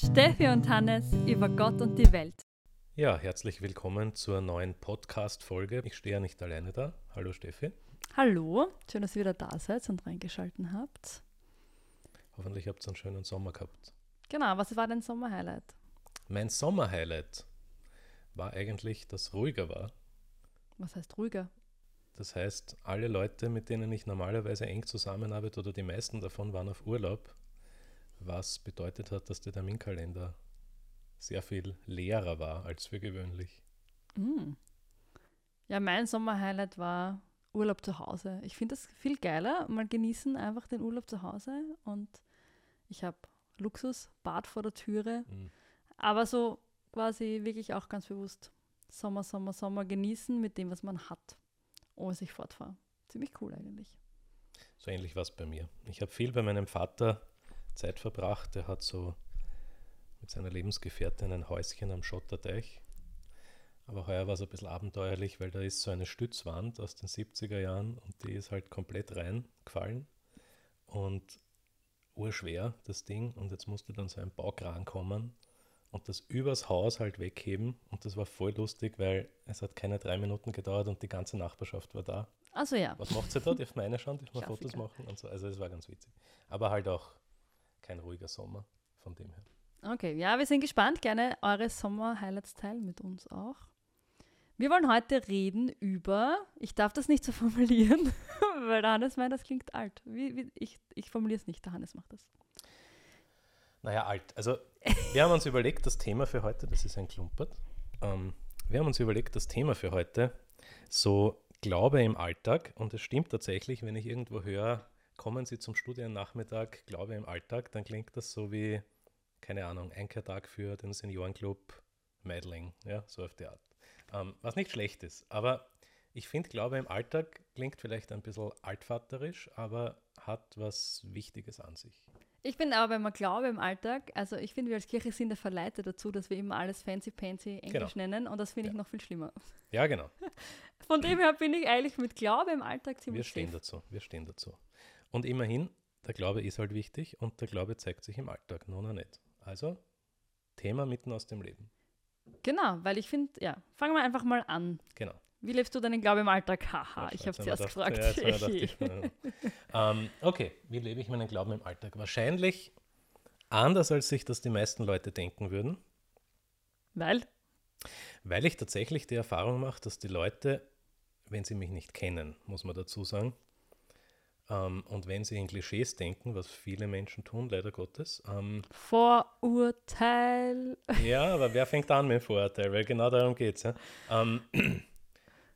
Steffi und Hannes über Gott und die Welt. Ja, herzlich willkommen zur neuen Podcast-Folge. Ich stehe ja nicht alleine da. Hallo Steffi. Hallo, schön, dass ihr wieder da seid und reingeschalten habt. Hoffentlich habt ihr einen schönen Sommer gehabt. Genau, was war dein Sommerhighlight? Mein Sommerhighlight war eigentlich, dass ruhiger war. Was heißt ruhiger? Das heißt, alle Leute, mit denen ich normalerweise eng zusammenarbeite oder die meisten davon waren auf Urlaub, was bedeutet hat, dass der Terminkalender sehr viel leerer war als für gewöhnlich. Mm. Ja, mein Sommerhighlight war Urlaub zu Hause. Ich finde das viel geiler, mal genießen einfach den Urlaub zu Hause und ich habe Luxus, Bad vor der Türe, Mhm. aber so quasi wirklich auch ganz bewusst Sommer, Sommer, Sommer genießen mit dem, was man hat, ohne sich fortfahren. Ziemlich cool eigentlich. So ähnlich war es bei mir. Ich habe viel bei meinem Vater Zeit verbracht. Der hat so mit seiner Lebensgefährtin ein Häuschen am Schotterteich. Aber heuer war es ein bisschen abenteuerlich, weil da ist so eine Stützwand aus den 70er Jahren und die ist halt komplett reingefallen und urschwer, das Ding. Und jetzt musste dann so ein Baukran kommen und das übers Haus halt wegheben. Und das war voll lustig, weil es hat keine drei Minuten gedauert und die ganze Nachbarschaft war da. Also ja, Was macht sie da? Darf man reinschauen? Darf man. Fotos machen? Und so. Also es war ganz witzig. Aber halt auch kein ruhiger Sommer von dem her. Okay, ja, wir sind gespannt. Gerne eure Sommer-Highlights teilen mit uns auch. Wir wollen heute reden über, ich darf das nicht so formulieren, weil der Hannes meint, das klingt alt. Wie, wie, ich ich formuliere es nicht, der Hannes macht das. Naja, alt. Also wir haben uns überlegt, das Thema für heute, das ist ein Klumpert. Ähm, wir haben uns überlegt, das Thema für heute, so Glaube im Alltag. Und es stimmt tatsächlich, wenn ich irgendwo höre, kommen Sie zum Studiennachmittag, Glaube im Alltag, dann klingt das so wie, keine Ahnung, Einkehrtag für den Seniorenclub Meidling, ja, so auf die Art. Ähm, was nicht schlecht ist, aber ich finde, Glaube im Alltag klingt vielleicht ein bisschen altvaterisch, aber hat was Wichtiges an sich. Ich bin aber, wenn man Glaube im Alltag, also ich finde, wir als Kirche sind da verleitet dazu, dass wir immer alles fancy-pancy Englisch Genau. nennen und das finde ich Ja. noch viel schlimmer. Ja, genau. Von dem her bin ich eigentlich mit Glaube im Alltag Wir ziemlich stehen safe. dazu, wir stehen dazu. Und immerhin, der Glaube ist halt wichtig und der Glaube zeigt sich im Alltag, noch nicht. Also, Thema mitten aus dem Leben. Genau, weil ich finde, ja, fangen wir einfach mal an. Genau. Wie lebst du deinen Glaube im Alltag? Haha, ich habe zuerst gefragt. Ja, ich- ähm, okay, wie lebe ich meinen Glauben im Alltag? Wahrscheinlich anders, als sich das die meisten Leute denken würden, weil? weil ich tatsächlich die Erfahrung mache, dass die Leute, wenn sie mich nicht kennen, muss man dazu sagen, ähm, und wenn sie in Klischees denken, was viele Menschen tun, leider Gottes, ähm, Vorurteil. Ja, aber wer fängt an mit dem Vorurteil? Weil genau darum geht es. Ja? Ähm,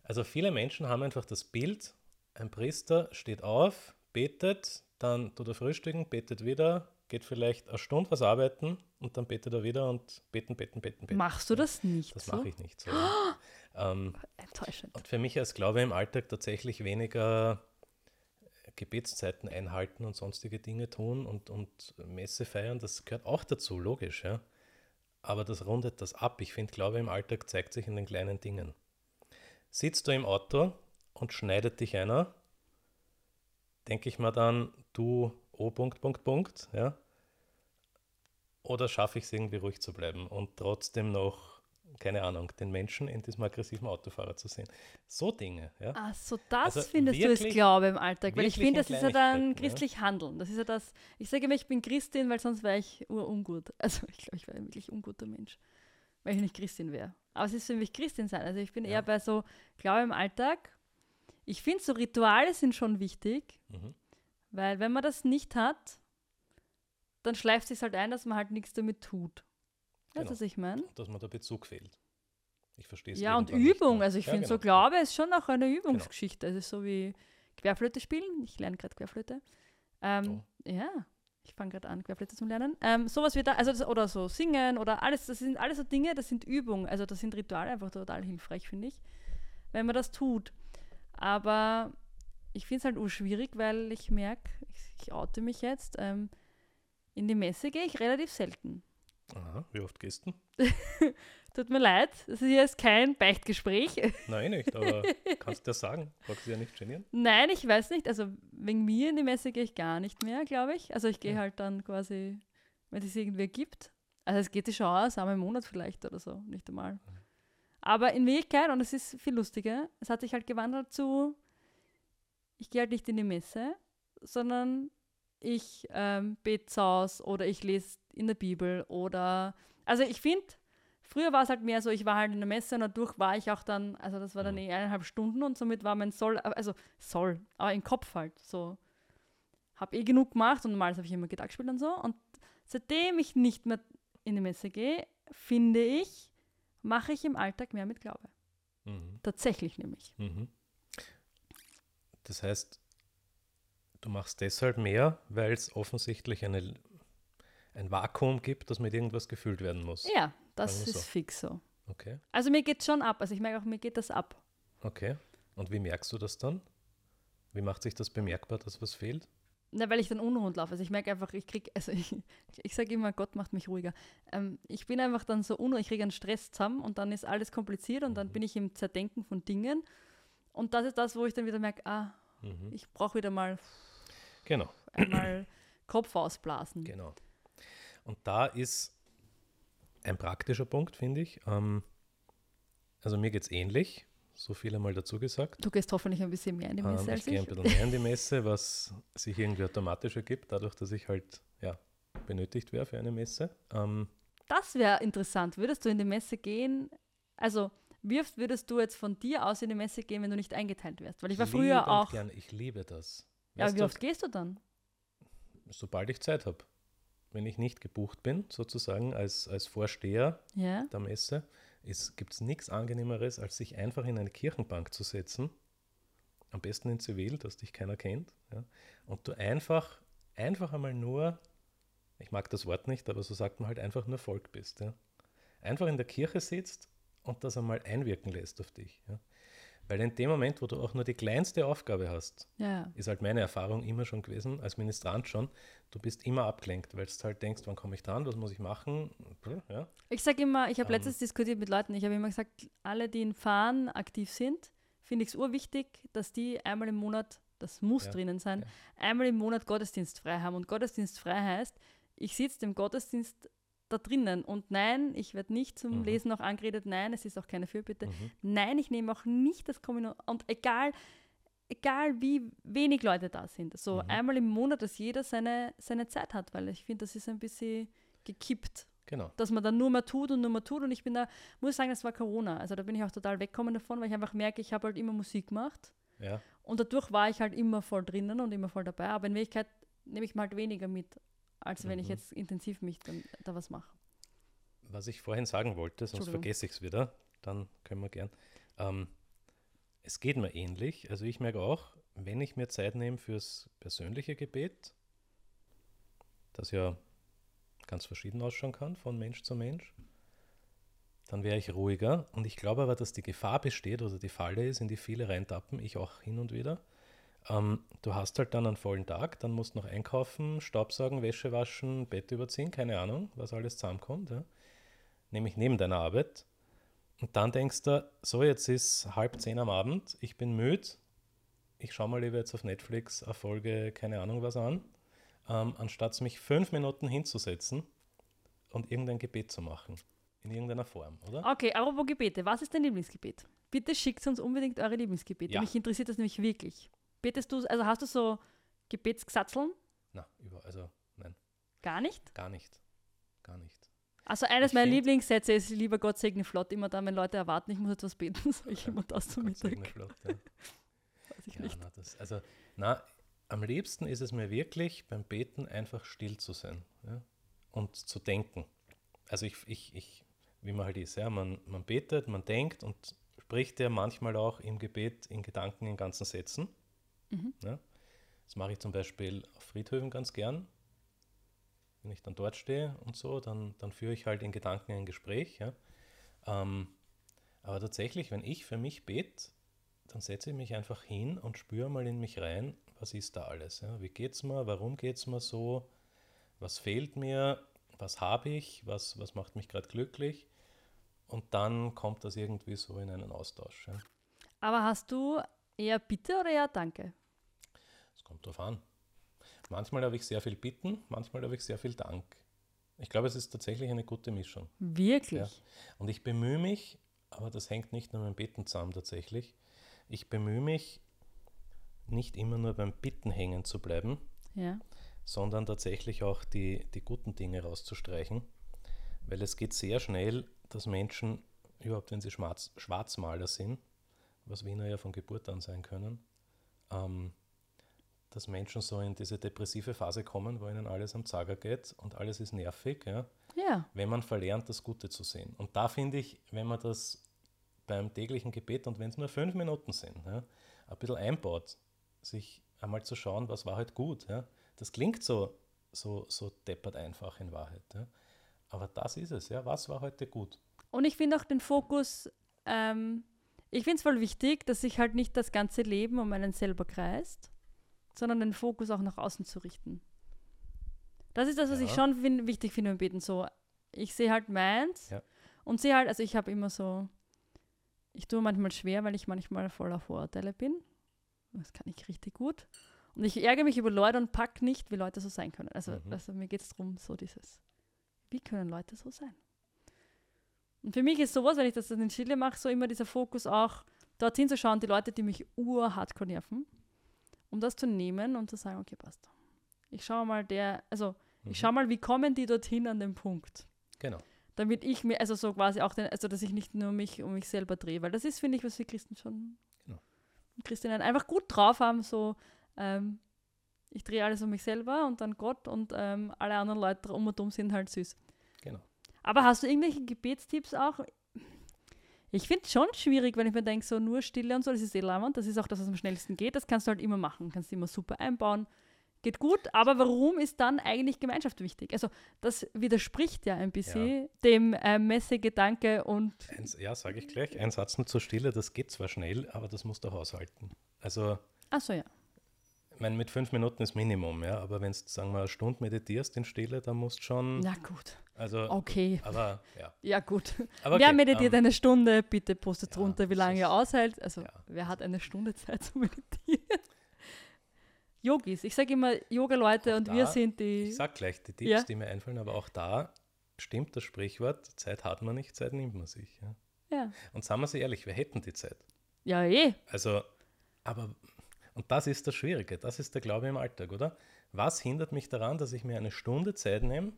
also viele Menschen haben einfach das Bild, ein Priester steht auf, betet, dann tut er frühstücken, betet wieder, geht vielleicht eine Stunde was arbeiten und dann betet er wieder und beten, beten, beten, beten. Machst du das nicht Das so? mache ich nicht so. ja. ähm, Enttäuschend. und für mich als Glaube im Alltag tatsächlich weniger Gebetszeiten einhalten und sonstige Dinge tun und, und Messe feiern, das gehört auch dazu, logisch, ja. Aber das rundet das ab. Ich finde, Glaube im Alltag zeigt sich in den kleinen Dingen. Sitzt du im Auto und schneidet dich einer, denke ich mir dann, du, oh, Punkt, Punkt, Punkt, ja. Oder schaffe ich es irgendwie ruhig zu bleiben und trotzdem noch, keine Ahnung, den Menschen in diesem aggressiven Autofahrer zu sehen. So Dinge, ja. Ach so, das Also findest du wirklich- als Glaube im Alltag. Weil ich finde, in das ist ja dann Kleinigkeiten, ja. christlich Handeln. Das ist ja das, ich sage immer, ich bin Christin, weil sonst wäre ich urungut. Also ich glaube, ich wäre ein wirklich unguter Mensch, weil ich nicht Christin wäre. Aber es ist für mich Christin sein. Also ich bin Ja. eher bei so Glaube im Alltag. Ich finde, so Rituale sind schon wichtig, Mhm. weil wenn man das nicht hat, dann schleift sich halt ein, dass man halt nichts damit tut. Weißt du, Genau. was ich meine? dass mir der Bezug fehlt. Ich verstehe es Ja, und nicht Übung. Also ich Ja, finde, so genau. Glaube ist schon auch eine Übungsgeschichte. Es ist so wie Querflöte spielen. Ich lerne gerade Querflöte. Ähm, Ja, ich fange gerade an, Querflöte zu lernen. Ähm, sowas wie da, also das, oder so singen oder alles, das sind alles so Dinge, das sind Übungen. Also das sind Rituale einfach total hilfreich, finde ich, wenn man das tut. Aber ich finde es halt urschwierig, weil ich merke, ich, ich oute mich jetzt, ähm, in die Messe gehe ich relativ selten. Aha, wie oft gehst du? Tut mir leid, das ist jetzt kein Beichtgespräch. Nein, nicht, aber kannst du das sagen? Magst du ja nicht genieren? Nein, ich weiß nicht. Also wegen mir in die Messe gehe ich gar nicht mehr, glaube ich. Also ich gehe Ja. halt dann quasi, wenn es irgendwie gibt. Also es geht sich schon aus, einmal im Monat vielleicht oder so, nicht einmal. Aber in Wirklichkeit, und es ist viel lustiger, es hat sich halt gewandelt zu, ich gehe halt nicht in die Messe, sondern ich ähm, bete Hause oder ich lese in der Bibel oder, also ich finde, früher war es halt mehr so, ich war halt in der Messe und dadurch war ich auch dann, also das war dann eh eineinhalb Stunden und somit war mein Soll, also Soll, aber im Kopf halt so. Hab eh genug gemacht und normalerweise habe ich immer Gitarre gespielt und so und seitdem ich nicht mehr in die Messe gehe, finde ich, mache ich im Alltag mehr mit Glaube. Mhm. Tatsächlich nämlich. Mhm. Das heißt, du machst deshalb mehr, weil es offensichtlich eine, ein Vakuum gibt, das mit irgendwas gefüllt werden muss. Ja, das ist so. fix so. Okay. Also mir geht schon ab. Also ich merke auch, mir geht das ab. Okay. Und wie merkst du das dann? Wie macht sich das bemerkbar, dass was fehlt? Na, weil ich dann unrund laufe. Also ich merke einfach, ich kriege, also ich, ich sage immer, Gott macht mich ruhiger. Ähm, ich bin einfach dann so unruhig, ich kriege einen Stress zusammen und dann ist alles kompliziert und dann bin ich im Zerdenken von Dingen. Und das ist das, wo ich dann wieder merke, ah, Mhm. ich brauche wieder mal Genau, einmal Kopf ausblasen. genau. Und da ist ein praktischer Punkt, finde ich. Ähm, also mir geht es ähnlich, so viel einmal dazu gesagt. Du gehst hoffentlich ein bisschen mehr in die Messe Ähm, als ich gehe ein ich. bisschen mehr in die Messe, was sich irgendwie automatisch ergibt, dadurch, dass ich halt ja, benötigt wäre für eine Messe. Ähm, Das wäre interessant. Würdest du in die Messe gehen? Also, wie oft würdest du jetzt von dir aus in die Messe gehen, wenn du nicht eingeteilt wärst? Weil ich war früher auch. Gern, ich liebe das. Ja, Weißt wie du, oft gehst du dann? sobald ich Zeit habe. Wenn ich nicht gebucht bin, sozusagen als, als Vorsteher Ja. der Messe, gibt es nichts Angenehmeres, als sich einfach in eine Kirchenbank zu setzen, am besten in Zivil, dass dich keiner kennt, ja, und du einfach, einfach einmal nur, ich mag das Wort nicht, aber so sagt man halt einfach nur Volk bist. Ja. Einfach in der Kirche sitzt und das einmal einwirken lässt auf dich. Ja. Weil in dem Moment, wo du auch nur die kleinste Aufgabe hast, Ja. ist halt meine Erfahrung immer schon gewesen, als Ministrant schon, du bist immer abgelenkt, weil du halt denkst, wann komme ich dran, was muss ich machen, ja. Ich sage immer, ich habe Ähm. letztens diskutiert mit Leuten, ich habe immer gesagt, alle, die in Fahren aktiv sind, finde ich es urwichtig, dass die einmal im Monat, das muss Ja, drinnen sein, einmal im Monat Gottesdienst frei haben. Und Gottesdienst frei heißt, ich sitze dem Gottesdienst da drinnen. Und nein, ich werde nicht zum Mhm. Lesen noch angeredet, nein, es ist auch keine Fürbitte. Mhm. Nein, ich nehme auch nicht das Kommunion. Und egal, egal wie wenig Leute da sind, so Mhm. einmal im Monat, dass jeder seine, seine Zeit hat, weil ich finde, das ist ein bisschen gekippt Genau. dass man dann nur mehr tut und nur mehr tut. Und ich bin da, muss sagen, das war Corona. Also da bin ich auch total weggekommen davon, weil ich einfach merke, ich habe halt immer Musik gemacht. Ja. Und dadurch war ich halt immer voll drinnen und immer voll dabei. Aber in Wirklichkeit nehme ich mal halt weniger mit, als wenn ich Mhm. jetzt intensiv mich dann da was mache. Was ich vorhin sagen wollte, sonst vergesse ich es wieder, dann können wir gern. Ähm, es geht mir ähnlich. Also ich merke auch, wenn ich mir Zeit nehme fürs persönliche Gebet, das ja ganz verschieden ausschauen kann von Mensch zu Mensch, dann wäre ich ruhiger. Und ich glaube aber, dass die Gefahr besteht oder die Falle ist, in die viele reintappen, ich auch hin und wieder. Ähm, du hast halt dann einen vollen Tag, dann musst du noch einkaufen, Staubsaugen, Wäsche waschen, Bett überziehen, keine Ahnung, was alles zusammenkommt. Ja. Nämlich neben deiner Arbeit. Und dann denkst du, so jetzt ist halb zehn am Abend, ich bin müde, ich schaue mal lieber jetzt auf Netflix eine Folge, keine Ahnung was an, ähm, anstatt mich fünf Minuten hinzusetzen und irgendein Gebet zu machen. In irgendeiner Form, oder? Okay, apropos Gebete. Was ist dein Lieblingsgebet? Bitte schickt uns unbedingt eure Lieblingsgebete. Ja. Mich interessiert das nämlich wirklich. Betest du, also hast du so Gebetsgesatzeln? Na, über, also nein, Gar nicht? gar nicht. Gar nicht. Also eines Ich meiner Lieblingssätze ist, lieber Gott segne flott, immer dann, wenn Leute erwarten, ich muss etwas beten, sage ich immer das zum Gott segne Mittag. Flott, ja. Weiß ich Ja, nicht. na, das, also, na, am liebsten ist es mir wirklich beim Beten einfach still zu sein ja? und zu denken. Also ich, ich, ich, wie man halt ist, ja, man, man betet, man denkt und spricht ja manchmal auch im Gebet in Gedanken in ganzen Sätzen. Mhm. Ja? Das mache ich zum Beispiel auf Friedhöfen ganz gern. Wenn ich dann dort stehe und so, dann, dann führe ich halt in Gedanken ein Gespräch. Ja? Ähm, aber tatsächlich, wenn ich für mich bete, dann setze ich mich einfach hin und spüre mal in mich rein, was ist da alles? Ja? Wie geht's mir? Warum geht's mir so? Was fehlt mir? Was habe ich? Was, was macht mich gerade glücklich? Und dann kommt das irgendwie so in einen Austausch. Ja? Aber hast du eher Bitte oder eher Danke? Kommt drauf an. Manchmal habe ich sehr viel Bitten, manchmal habe ich sehr viel Dank. Ich glaube, es ist tatsächlich eine gute Mischung. Wirklich? Ja. Und ich bemühe mich, aber das hängt nicht nur mit dem Beten zusammen tatsächlich. Ich bemühe mich, nicht immer nur beim Bitten hängen zu bleiben, ja. sondern tatsächlich auch die, die guten Dinge rauszustreichen. Weil es geht sehr schnell, dass Menschen, überhaupt wenn sie Schwarz, Schwarzmaler sind, was Wiener ja von Geburt an sein können, ähm, dass Menschen so in diese depressive Phase kommen, wo ihnen alles am Zager geht und alles ist nervig, ja? Ja. wenn man verlernt, das Gute zu sehen. Und da finde ich, wenn man das beim täglichen Gebet und wenn es nur fünf Minuten sind, ja, ein bisschen einbaut, sich einmal zu schauen, was war halt gut. Ja? Das klingt so, so, so deppert einfach in Wahrheit. Ja? Aber das ist es, ja. Was war heute gut? Und ich finde auch den Fokus, ähm, ich finde es voll wichtig, dass sich halt nicht das ganze Leben um einen selber kreist, sondern den Fokus auch nach außen zu richten. Das ist das, was ja. ich schon find, wichtig finde im Beten. So, ich sehe halt meins ja. und sehe halt, also ich habe immer so, ich tue manchmal schwer, weil ich manchmal voller Vorurteile bin. Das kann ich richtig gut. Und ich ärgere mich über Leute und pack nicht, wie Leute so sein können. Also, mhm. also mir geht es darum, so dieses, wie können Leute so sein? Und für mich ist sowas, wenn ich das in Chile mache, so immer dieser Fokus auch, dorthin zu schauen, die Leute, die mich urhardcore nerven, um das zu nehmen und zu sagen, okay, passt. Ich schaue mal der, also mhm. ich schaue mal, wie kommen die dorthin an den Punkt. Genau. Damit ich mir, also so quasi auch den, also dass ich nicht nur mich um mich selber drehe, weil das ist, finde ich, was wir Christen schon genau. Christinnen einfach gut drauf haben, so ähm, ich drehe alles um mich selber und dann Gott und ähm, alle anderen Leute um und um sind halt süß. Genau. Aber hast du irgendwelche Gebetstipps auch? Ich finde es schon schwierig, wenn ich mir denke, so nur Stille und so, das ist eh lammend, das ist auch das, was am schnellsten geht, das kannst du halt immer machen, kannst du immer super einbauen, geht gut, aber warum ist dann eigentlich Gemeinschaft wichtig? Also das widerspricht ja ein bisschen ja. dem äh, Messegedanke und... Ein, ja, sage ich gleich, ein Satz nur zur Stille, das geht zwar schnell, aber das musst du haushalten. Also... Ach so, ja. Ich meine, mit fünf Minuten ist Minimum, ja, aber wenn du, sagen wir, eine Stunde meditierst in Stille, dann musst du schon... Na gut. Also, okay. Aber, ja. Ja, gut. Aber wer meditiert um, ähm, eine Stunde? Bitte postet ja, drunter, wie lange er aushält. Also, ja. wer hat eine Stunde Zeit zu meditieren? Yogis. Ich sage immer Yoga-Leute und da, wir sind die. Ich sage gleich die Tipps, ja. die mir einfallen, aber auch da stimmt das Sprichwort: Zeit hat man nicht, Zeit nimmt man sich. Ja. ja. Und sagen wir sie ehrlich, wir hätten die Zeit. Ja, eh. Also, aber, und das ist das Schwierige, das ist der Glaube im Alltag, oder? Was hindert mich daran, dass ich mir eine Stunde Zeit nehme,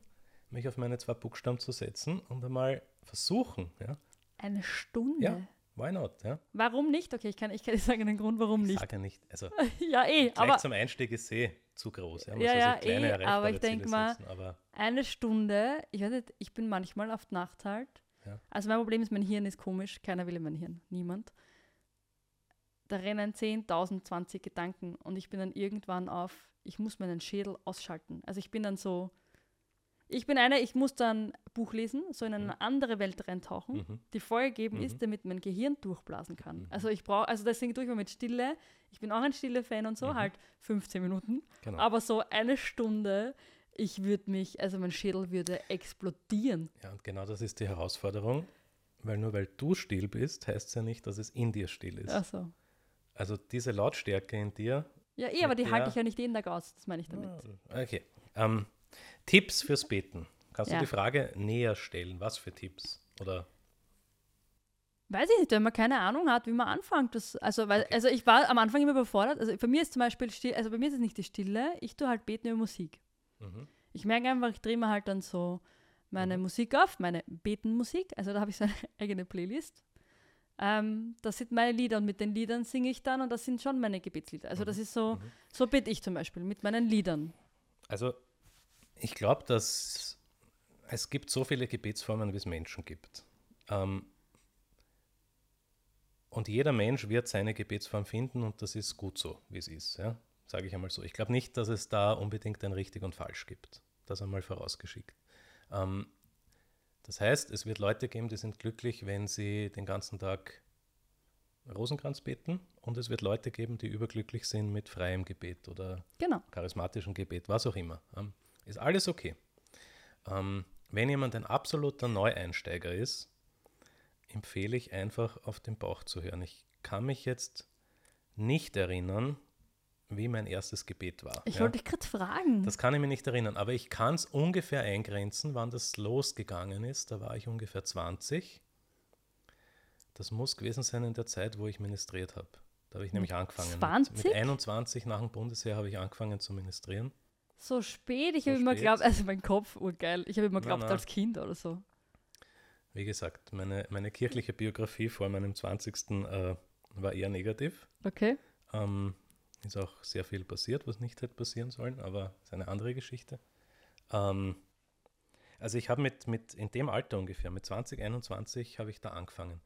mich auf meine zwei Buchstaben zu setzen und einmal versuchen, ja? Eine Stunde? Ja, Why not? Ja? Warum nicht? Okay, ich kann, ich kann sagen den Grund, warum nicht. Ich sage nicht. Also, ja, eh. Gleich aber, zum Einstieg ist eh zu groß. Ja, ja, ja eh, aber ich denke mal, aber eine Stunde, ich weiß nicht, ich bin manchmal auf Nacht halt. Ja. Also mein Problem ist, mein Hirn ist komisch. Keiner will in mein Hirn. Niemand. Da rennen 10.000, 20 Gedanken und ich bin dann irgendwann auf, ich muss meinen Schädel ausschalten. Also ich bin dann so, ich bin eine, ich muss dann Buch lesen, so in eine mhm. andere Welt reintauchen, mhm. die Feuer geben mhm. ist, damit mein Gehirn durchblasen kann. Mhm. Also ich brauche, also deswegen tue ich mal mit Stille. Ich bin auch ein Stille-Fan und so, mhm. halt 15 Minuten. Genau. Aber so eine Stunde, ich würde mich, also mein Schädel würde explodieren. Ja, und genau das ist die Herausforderung, weil nur weil du still bist, heißt es ja nicht, dass es in dir still ist. Ach so. Also diese Lautstärke in dir. Ja, eh, aber die halte ich ja nicht jeden Tag aus, das meine ich damit. Ah, okay. Ähm, Tipps fürs Beten. Kannst ja. du die Frage näher stellen? Was für Tipps? Oder Weiß ich nicht, wenn man keine Ahnung hat, wie man anfängt. Das, also, weil, okay. also ich war am Anfang immer überfordert. Also für mich ist zum Beispiel still, also bei mir ist es nicht die Stille, ich tue halt beten über Musik. Mhm. Ich merke einfach, ich drehe mir halt dann so meine mhm. Musik auf, meine Betenmusik. Also da habe ich so eine eigene Playlist. Ähm, das sind meine Lieder und mit den Liedern singe ich dann und das sind schon meine Gebetslieder. Also mhm. das ist so, mhm. so bete ich zum Beispiel mit meinen Liedern. Also ich glaube, dass es gibt so viele Gebetsformen, wie es Menschen gibt. Ähm, und jeder Mensch wird seine Gebetsform finden und das ist gut so, wie es ist. Ja? Sage ich einmal so. Ich glaube nicht, dass es da unbedingt ein richtig und falsch gibt. Das einmal vorausgeschickt. Ähm, das heißt, es wird Leute geben, die sind glücklich, wenn sie den ganzen Tag Rosenkranz beten und es wird Leute geben, die überglücklich sind mit freiem Gebet oder genau. charismatischem Gebet, was auch immer. Ist alles okay. Ähm, wenn jemand ein absoluter Neueinsteiger ist, empfehle ich einfach auf den Bauch zu hören. Ich kann mich jetzt nicht erinnern, wie mein erstes Gebet war. Ich ja. wollte dich gerade fragen. Das kann ich mir nicht erinnern, aber ich kann es ungefähr eingrenzen, wann das losgegangen ist. Da war ich ungefähr 20. Das muss gewesen sein in der Zeit, wo ich ministriert habe. Da habe ich nämlich angefangen. 20? Mit, mit 21 nach dem Bundesheer habe ich angefangen zu ministrieren. So spät? Ich So habe immer geglaubt, also mein Kopf, urgeil. Ich habe immer geglaubt, als Kind oder so. Wie gesagt, meine, meine kirchliche Biografie vor meinem 20. Äh, war eher negativ. Okay. Ähm, ist auch sehr viel passiert, was nicht hätte passieren sollen, aber ist eine andere Geschichte. Ähm, also ich habe mit, mit, in dem Alter ungefähr, mit 20, 21 habe ich da angefangen.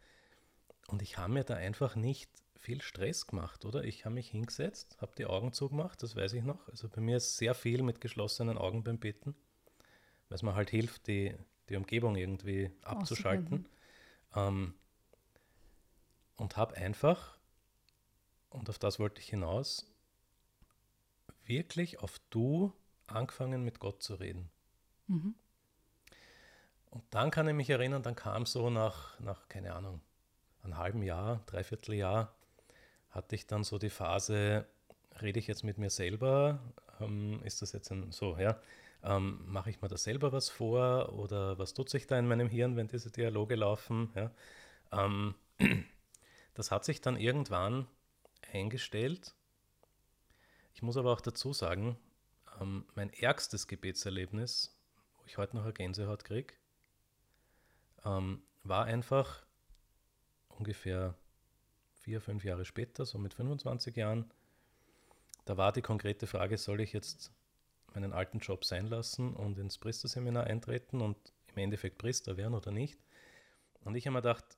Und ich habe mir da einfach nicht viel Stress gemacht, oder? Ich habe mich hingesetzt, habe die Augen zugemacht, das weiß ich noch. Also bei mir ist sehr viel mit geschlossenen Augen beim Beten, weil es mir halt hilft, die, die Umgebung irgendwie abzuschalten. Ähm, und habe einfach, und auf das wollte ich hinaus, wirklich auf Du angefangen mit Gott zu reden. Mhm. Und dann kann ich mich erinnern, dann kam so nach, nach keine Ahnung, einem halben Jahr, dreiviertel Jahr, hatte ich dann so die Phase, rede ich jetzt mit mir selber, ähm, ist das jetzt ein, so, ja, ähm, mache ich mir da selber was vor oder was tut sich da in meinem Hirn, wenn diese Dialoge laufen, ja. Ähm, das hat sich dann irgendwann eingestellt. Ich muss aber auch dazu sagen, ähm, mein ärgstes Gebetserlebnis, wo ich heute noch eine Gänsehaut kriege, ähm, war einfach ungefähr vier, fünf Jahre später, so mit 25 Jahren. Da war die konkrete Frage, soll ich jetzt meinen alten Job sein lassen und ins Priesterseminar eintreten und im Endeffekt Priester werden oder nicht? Und ich habe mir gedacht,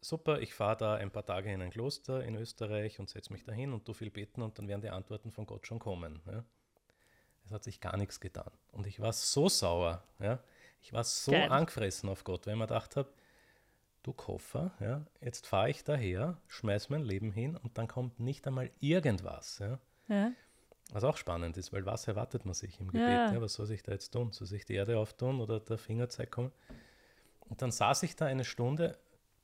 super, ich fahre da ein paar Tage in ein Kloster in Österreich und setze mich dahin und tu viel beten und dann werden die Antworten von Gott schon kommen. Ja? Es hat sich gar nichts getan. Und ich war so sauer, ja? ich war so Geil. angefressen auf Gott, weil ich mir gedacht habe, du Koffer, ja, jetzt fahre ich daher, schmeiß mein Leben hin und dann kommt nicht einmal irgendwas. Ja? Ja. Was auch spannend ist, weil was erwartet man sich im Gebet? Ja. Ja. was soll sich da jetzt tun? Soll sich die Erde auftun oder der Fingerzeig kommen? Und dann saß ich da eine Stunde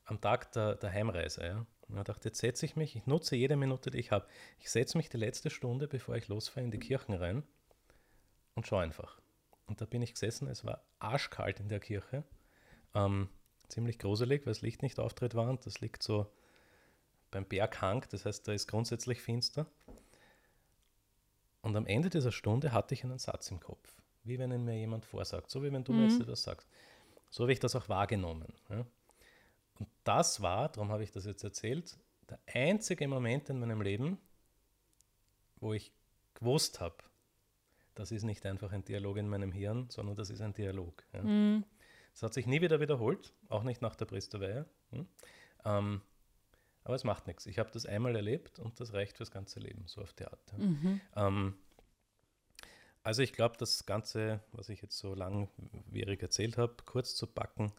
am Tag der, der Heimreise. Ja? Und ich dachte, jetzt setze ich mich, ich nutze jede Minute, die ich habe. Ich setze mich die letzte Stunde, bevor ich losfahre, in die Kirchen rein und schaue einfach. Und da bin ich gesessen, es war arschkalt in der Kirche. Ähm, ziemlich gruselig, weil das Licht nicht auftritt war und das liegt so beim Berghang, das heißt, da ist grundsätzlich finster. Und am Ende dieser Stunde hatte ich einen Satz im Kopf, wie wenn ihn mir jemand vorsagt, so wie wenn du mir jetzt etwas sagst. So habe ich das auch wahrgenommen. Ja. Und das war, darum habe ich das jetzt erzählt, der einzige Moment in meinem Leben, wo ich gewusst habe, das ist nicht einfach ein Dialog in meinem Hirn, sondern das ist ein Dialog. Ja. Mhm. Das hat sich nie wieder wiederholt, auch nicht nach der Priesterweihe. Hm? Ähm, aber es macht nichts. Ich habe das einmal erlebt und das reicht fürs ganze Leben, so auf die Art. Mhm. Ähm, also ich glaube, das Ganze, was ich jetzt so langwierig erzählt habe, kurz zu packen,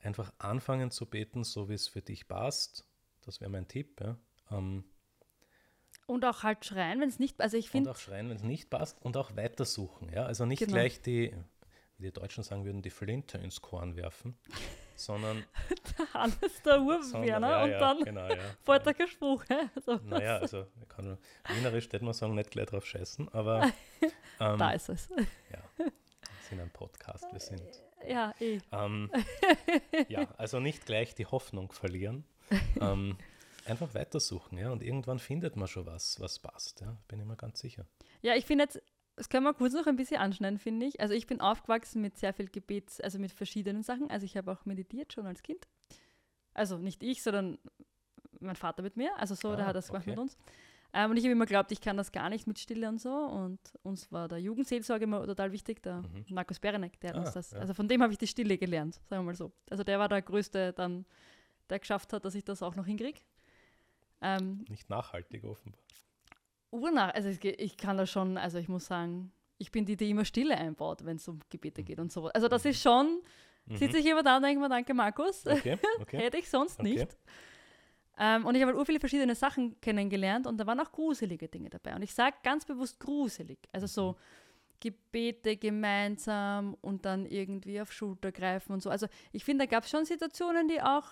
einfach anfangen zu beten, so wie es für dich passt. Das wäre mein Tipp. Ja. Ähm, Und auch halt schreien, wenn es nicht, also ich und auch schreien, wenn es nicht passt und auch weitersuchen. Ja. Also nicht Genau. gleich die, wie die Deutschen sagen würden, die Flinte ins Korn werfen, sondern Hannes der Urwerner ja, und ja, dann Genau, ja. fällt der Gespruch. Also, Naja, also ich kann wienerisch hätte man sagen, nicht gleich drauf scheißen, aber ähm, da ist es. ja, wir sind ein Podcast, wir sind. Ja, eh. Ähm, ja, also nicht gleich die Hoffnung verlieren. Ähm, einfach weitersuchen, ja, und irgendwann findet man schon was, was passt, ja, bin ich mir ganz sicher. Ja, ich finde jetzt, das können wir kurz noch ein bisschen anschneiden, finde ich. Also ich bin aufgewachsen mit sehr viel Gebets, also mit verschiedenen Sachen. Also ich habe auch meditiert schon als Kind. Also nicht ich, sondern mein Vater mit mir. Also so, der Ah, hat das gemacht okay. mit uns. Ähm, und ich habe immer geglaubt, ich kann das gar nicht mit Stille und so. Und uns war der Jugendseelsorge immer total wichtig, der Mhm. Markus Berenek, der hat uns Ah, das, ja. also von dem habe ich die Stille gelernt, sagen wir mal so. Also der war der Größte dann, der geschafft hat, dass ich das auch noch hinkriege. Ähm, Nicht nachhaltig offenbar. Urnach, also ich, kann das schon, also ich muss sagen, ich bin die, die immer Stille einbaut, wenn es um Gebete geht und so. Also das ist schon, sitze ich immer da und denke mir, danke Markus, Mhm. Okay, okay. hätte ich sonst Okay. nicht. Ähm, und ich habe halt viele verschiedene Sachen kennengelernt und da waren auch gruselige Dinge dabei. Und ich sage ganz bewusst gruselig. Also so Mhm. Gebete gemeinsam und dann irgendwie auf Schulter greifen und so. Also ich finde, da gab es schon Situationen, die auch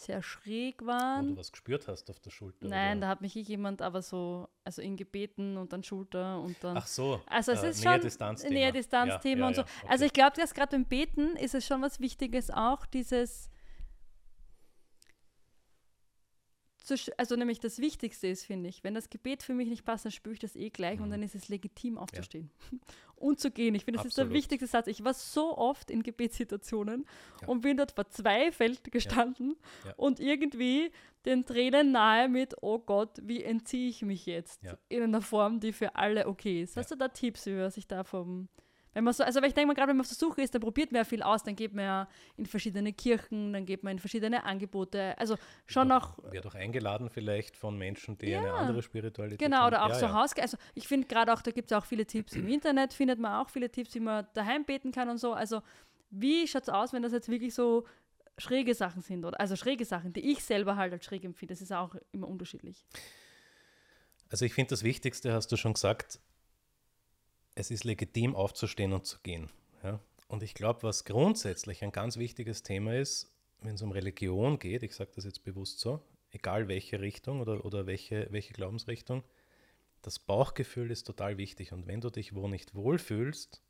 sehr schräg waren. Wo du was gespürt hast auf der Schulter? Nein, oder? da hat mich jemand aber so, also in Gebeten und dann Schulter und dann. Ach so. Also es äh, ist schon Distanzthema. Nähe-Distanz-Thema ja, ja, und so. Okay. Also ich glaube, dass gerade beim Beten ist es schon was Wichtiges auch, dieses also nämlich das Wichtigste ist, finde ich, wenn das Gebet für mich nicht passt, dann spüre ich das eh gleich mhm. und dann ist es legitim aufzustehen ja. und zu gehen. Ich finde, das Absolut. ist der wichtigste Satz. Ich war so oft in Gebetssituationen ja. und bin dort verzweifelt gestanden ja. und irgendwie den Tränen nahe mit, oh Gott, wie entziehe ich mich jetzt in einer Form, die für alle okay ist. Hast du da Tipps, wie man sich da vom wenn man so, also ich denke mal, gerade wenn man auf der Suche ist, dann probiert man ja viel aus, dann geht man ja in verschiedene Kirchen, dann geht man in verschiedene Angebote. Also schon auch. Wird auch eingeladen vielleicht von Menschen, die ja, eine andere Spiritualität Genau, haben. oder auch ja, so ja. Haus. Also ich finde gerade auch, da gibt es auch viele Tipps im Internet, findet man auch viele Tipps, wie man daheim beten kann und so. Also wie schaut es aus, wenn das jetzt wirklich so schräge Sachen sind? Oder, also schräge Sachen, die ich selber halt als schräg empfinde. Das ist auch immer unterschiedlich. Also ich finde, das Wichtigste hast du schon gesagt, es ist legitim aufzustehen und zu gehen. Ja? Und ich glaube, was grundsätzlich ein ganz wichtiges Thema ist, wenn es um Religion geht, ich sage das jetzt bewusst so, egal welche Richtung oder, oder welche, welche Glaubensrichtung, das Bauchgefühl ist total wichtig. Und wenn du dich wo nicht wohl fühlst,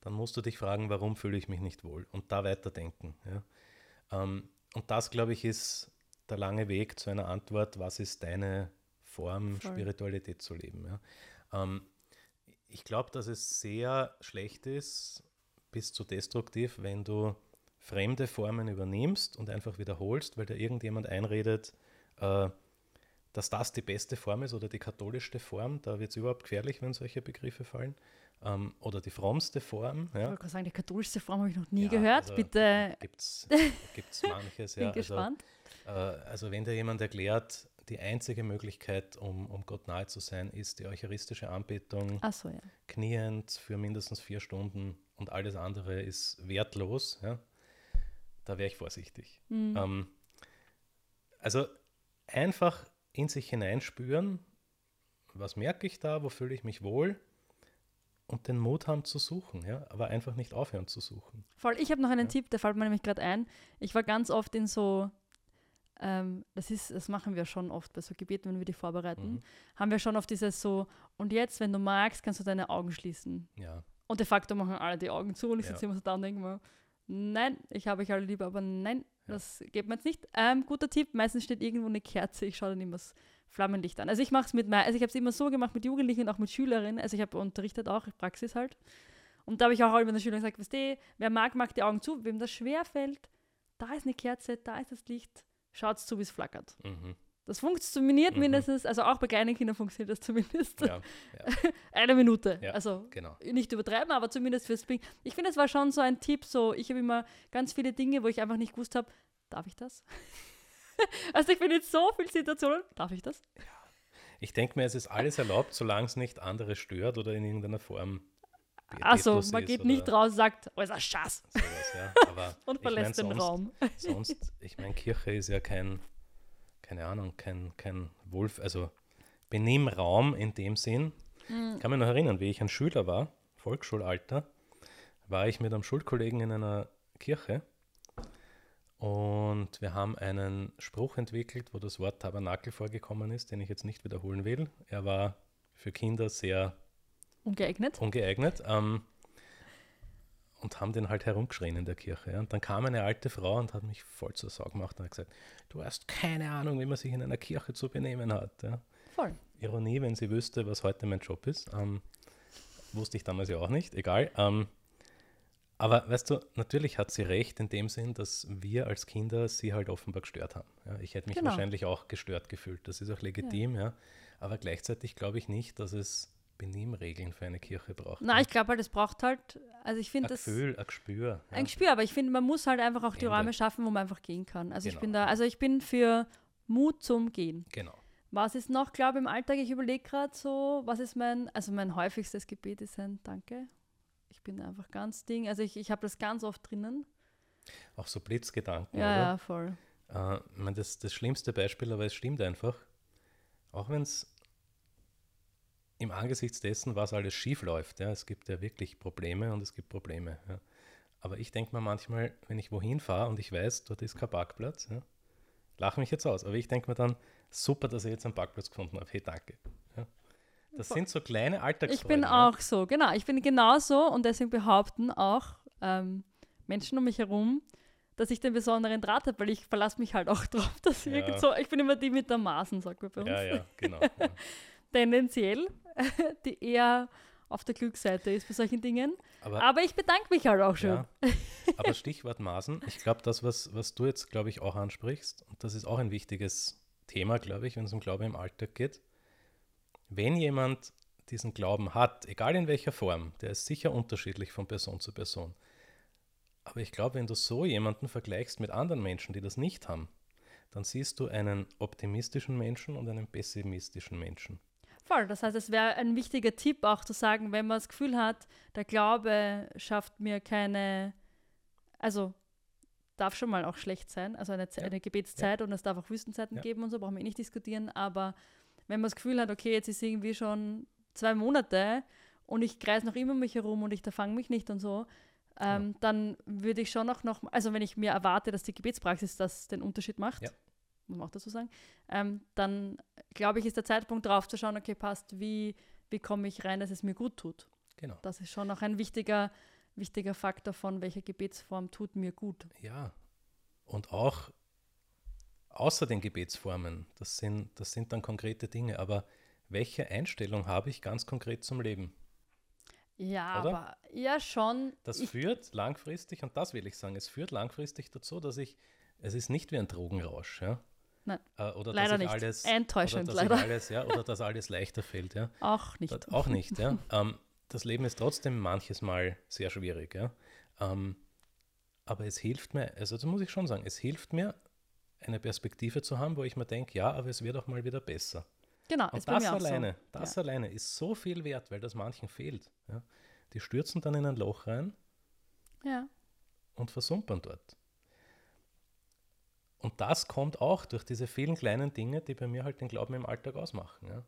dann musst du dich fragen, warum fühle ich mich nicht wohl? Und da weiterdenken. Ja? Ähm, und das, glaube ich, ist der lange Weg zu einer Antwort, was ist deine Form, Voll. Spiritualität zu leben. Ja? Ähm, ich glaube, dass es sehr schlecht ist, bis zu destruktiv, wenn du fremde Formen übernimmst und einfach wiederholst, weil da irgendjemand einredet, äh, dass das die beste Form ist oder die katholischste Form. Da wird es überhaupt gefährlich, wenn solche Begriffe fallen. Ähm, oder die frommste Form. Ja. Ich wollte sagen, die katholische Form habe ich noch nie ja, gehört. Also Bitte. Gibt es manches. Bin ja. Also, gespannt. Also, äh, also wenn dir jemand erklärt, die einzige Möglichkeit, um, um Gott nahe zu sein, ist die eucharistische Anbetung. So, ja. Kniend für mindestens vier Stunden und alles andere ist wertlos. Ja? Da wäre ich vorsichtig. Mhm. Ähm, also einfach in sich hineinspüren, was merke ich da, wo fühle ich mich wohl und den Mut haben zu suchen, ja, aber einfach nicht aufhören zu suchen. Voll, ich habe noch einen ja. Tipp, der fällt mir nämlich gerade ein. Ich war ganz oft in so ähm, das ist, das machen wir schon oft bei so Gebeten, wenn wir die vorbereiten, mhm. haben wir schon oft dieses so, und jetzt, wenn du magst, kannst du deine Augen schließen. Ja. Und de facto machen alle die Augen zu und ich ja. sitze immer so da und denke mir, nein, ich habe euch alle lieb, aber nein, ja. das geht mir jetzt nicht. Ähm, guter Tipp, meistens steht irgendwo eine Kerze, ich schaue dann immer das Flammenlicht an. Also ich mache es mit, also ich habe es immer so gemacht mit Jugendlichen und auch mit Schülerinnen, also ich habe unterrichtet auch, Praxis halt. Und da habe ich auch immer den Schülern gesagt, was die, wer mag, mag die Augen zu, wem das schwer fällt, da ist eine Kerze, da ist das Licht, schaut zu, wie es flackert. Mhm. Das funktioniert mhm. mindestens, also auch bei kleinen Kindern funktioniert das zumindest. Ja, ja. Eine Minute. Ja, also genau. nicht übertreiben, aber zumindest fürs Bling. Ich finde, es war schon so ein Tipp, so ich habe immer ganz viele Dinge, wo ich einfach nicht gewusst habe, darf ich das? also ich bin in so vielen Situationen, darf ich das? Ich denke mir, es ist alles erlaubt, solange es nicht andere stört oder in irgendeiner Form Achso, man geht nicht raus und sagt, oh, ist ein Schatz. Ja. und verlässt ich mein, den Raum. Sonst, ich meine, Kirche ist ja kein, keine Ahnung, kein, kein Wolf, also Benimmraum in dem Sinn. Mhm. Ich kann mich noch erinnern, wie ich ein Schüler war, Volksschulalter, war ich mit einem Schulkollegen in einer Kirche und wir haben einen Spruch entwickelt, wo das Wort Tabernakel vorgekommen ist, den ich jetzt nicht wiederholen will. Er war für Kinder sehr Ungeeignet? Ungeeignet. Ähm, und haben den halt herumgeschrien in der Kirche. Ja. Und dann kam eine alte Frau und hat mich voll zur Sau gemacht und hat gesagt, du hast keine Ahnung, wie man sich in einer Kirche zu benehmen hat. Ja. Voll. Ironie, wenn sie wüsste, was heute mein Job ist. Ähm, wusste ich damals ja auch nicht, egal. Ähm, aber weißt du, natürlich hat sie recht in dem Sinn, dass wir als Kinder sie halt offenbar gestört haben. Ja, ich hätte mich genau. wahrscheinlich auch gestört gefühlt. Das ist auch legitim, ja. ja. Aber gleichzeitig glaube ich nicht, dass es Benimmregeln für eine Kirche braucht. Nein, ich glaube halt, es braucht halt, also ich finde das. Ein Gefühl, ein Gespür. Ja. Ein Gespür, aber ich finde, man muss halt einfach auch Ende. die Räume schaffen, wo man einfach gehen kann. Also genau. ich bin da, also ich bin für Mut zum Gehen. Genau. Was ist noch, glaube ich, im Alltag? Ich überlege gerade so, was ist mein, also mein häufigstes Gebet ist ein Danke. Ich bin einfach ganz Ding, also ich, ich habe das ganz oft drinnen. Auch so Blitzgedanken, ja, oder? Ja, voll. Äh, ich meine, das, das schlimmste Beispiel, aber es stimmt einfach, auch wenn es im Angesicht dessen, was alles schief läuft. Ja, es gibt ja wirklich Probleme und es gibt Probleme. Ja. Aber ich denke mir manchmal, wenn ich wohin fahre und ich weiß, dort ist kein Parkplatz, ja, lache mich jetzt aus. Aber ich denke mir dann, super, dass ich jetzt einen Parkplatz gefunden habe. Hey, danke. Ja. Das sind so kleine Alltagsfreuden. Ich bin auch so, genau. Ich bin genau so und deswegen behaupten auch ähm, Menschen um mich herum, dass ich den besonderen Draht habe, weil ich verlasse mich halt auch drauf, dass ja. ich so, ich bin immer die mit der Maßen, sagt man bei uns. Ja, ja, genau. Ja. Tendenziell, die eher auf der Glücksseite ist bei solchen Dingen. Aber, aber ich bedanke mich halt auch schon. Ja, aber Stichwort Maßen, ich glaube, das, was, was du jetzt, glaube ich, auch ansprichst, und das ist auch ein wichtiges Thema, glaube ich, wenn es um Glaube im Alltag geht. Wenn jemand diesen Glauben hat, egal in welcher Form, der ist sicher unterschiedlich von Person zu Person. Aber ich glaube, wenn du so jemanden vergleichst mit anderen Menschen, die das nicht haben, dann siehst du einen optimistischen Menschen und einen pessimistischen Menschen. Voll, das heißt, es wäre ein wichtiger Tipp auch zu sagen, wenn man das Gefühl hat, der Glaube schafft mir keine, also darf schon mal auch schlecht sein, also eine, ja. eine Gebetszeit ja. und es darf auch Wüstenzeiten ja. geben und so, brauchen wir eh nicht diskutieren, aber wenn man das Gefühl hat, okay, jetzt ist irgendwie schon zwei Monate und ich kreise noch immer mich herum und ich da fange mich nicht und so, ähm, dann würde ich schon auch noch, also wenn ich mir erwarte, dass die Gebetspraxis das den Unterschied macht, muss man auch dazu sagen, ähm, dann glaube ich, ist der Zeitpunkt drauf zu schauen, okay, passt, wie, wie komme ich rein, dass es mir gut tut. Genau. Das ist schon auch ein wichtiger, wichtiger Faktor von, welcher Gebetsform tut mir gut. Ja, und auch außer den Gebetsformen, das sind, das sind dann konkrete Dinge, aber welche Einstellung habe ich ganz konkret zum Leben? Ja, Oder? aber ja schon. Das führt langfristig, und das will ich sagen, es führt langfristig dazu, dass ich, es ist nicht wie ein Drogenrausch, ja. Nein, äh, oder leider nicht. Alles, Enttäuschend, oder leider. Alles, ja, oder dass alles leichter fällt. Ja. Auch nicht. Das, auch nicht, ja. Ähm, das Leben ist trotzdem manches Mal sehr schwierig. Ja. Ähm, aber es hilft mir, also das muss ich schon sagen, es hilft mir, eine Perspektive zu haben, wo ich mir denke, ja, aber es wird auch mal wieder besser. Genau, Und das alleine, so. das ja. alleine ist so viel wert, weil das manchen fehlt. Ja. Die stürzen dann in ein Loch rein ja. und versumpern dort. Und das kommt auch durch diese vielen kleinen Dinge, die bei mir halt den Glauben im Alltag ausmachen. Ja.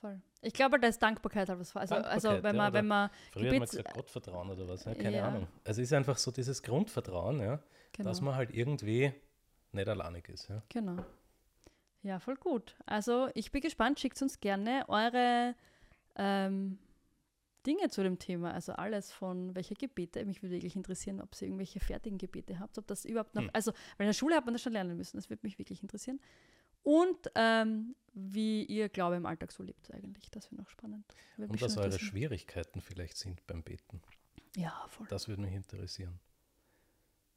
Voll. Ich glaube, da ist Dankbarkeit halt was. Also, also wenn man, ja, wenn man früher Gebets hat man gesagt Gottvertrauen oder was, ja, keine ja. Ahnung. Also es ist einfach so dieses Grundvertrauen, ja, genau. dass man halt irgendwie nicht alleinig ist. Ja. Genau. Ja, voll gut. Also ich bin gespannt, schickt uns gerne eure ähm, Dinge zu dem Thema, also alles von welche Gebete, mich würde wirklich interessieren, ob ihr irgendwelche fertigen Gebete habt, ob das überhaupt noch, hm. also weil in der Schule hat man das schon lernen müssen, das würde mich wirklich interessieren. Und ähm, wie ihr Glaube im Alltag so lebt eigentlich, das wäre noch spannend. Würde Und was eure Schwierigkeiten vielleicht sind beim Beten. Ja, voll. Das würde mich interessieren.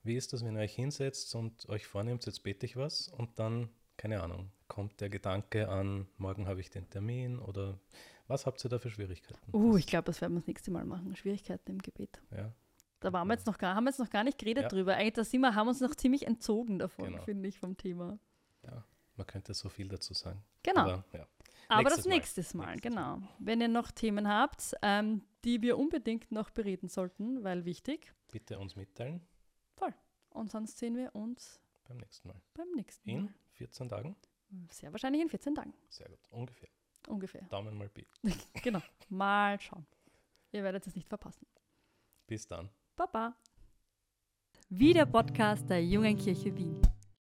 Wie ist das, wenn ihr euch hinsetzt und euch vornehmt, jetzt bete ich was und dann, keine Ahnung, kommt der Gedanke an, morgen habe ich den Termin oder was habt ihr da für Schwierigkeiten? Uh, ich glaube, das werden wir das nächste Mal machen. Schwierigkeiten im Gebet. Ja. Da waren wir jetzt noch gar, haben wir jetzt noch gar nicht geredet ja. drüber. Eigentlich da sind wir, haben uns noch ziemlich entzogen davon, genau. finde ich, vom Thema. Ja, man könnte so viel dazu sagen. Genau. Aber, ja. Aber das nächste Mal, Mal genau. Mal. Wenn ihr noch Themen habt, ähm, die wir unbedingt noch bereden sollten, weil wichtig. Bitte uns mitteilen. Voll. Und sonst sehen wir uns beim nächsten Mal. Beim nächsten Mal. In 14 Tagen? Sehr wahrscheinlich in 14 Tagen. Sehr gut, ungefähr. Ungefähr. Daumen mal B. genau. Mal schauen. Ihr werdet es nicht verpassen. Bis dann. Baba. Wie der Podcast der Jungen Kirche Wien.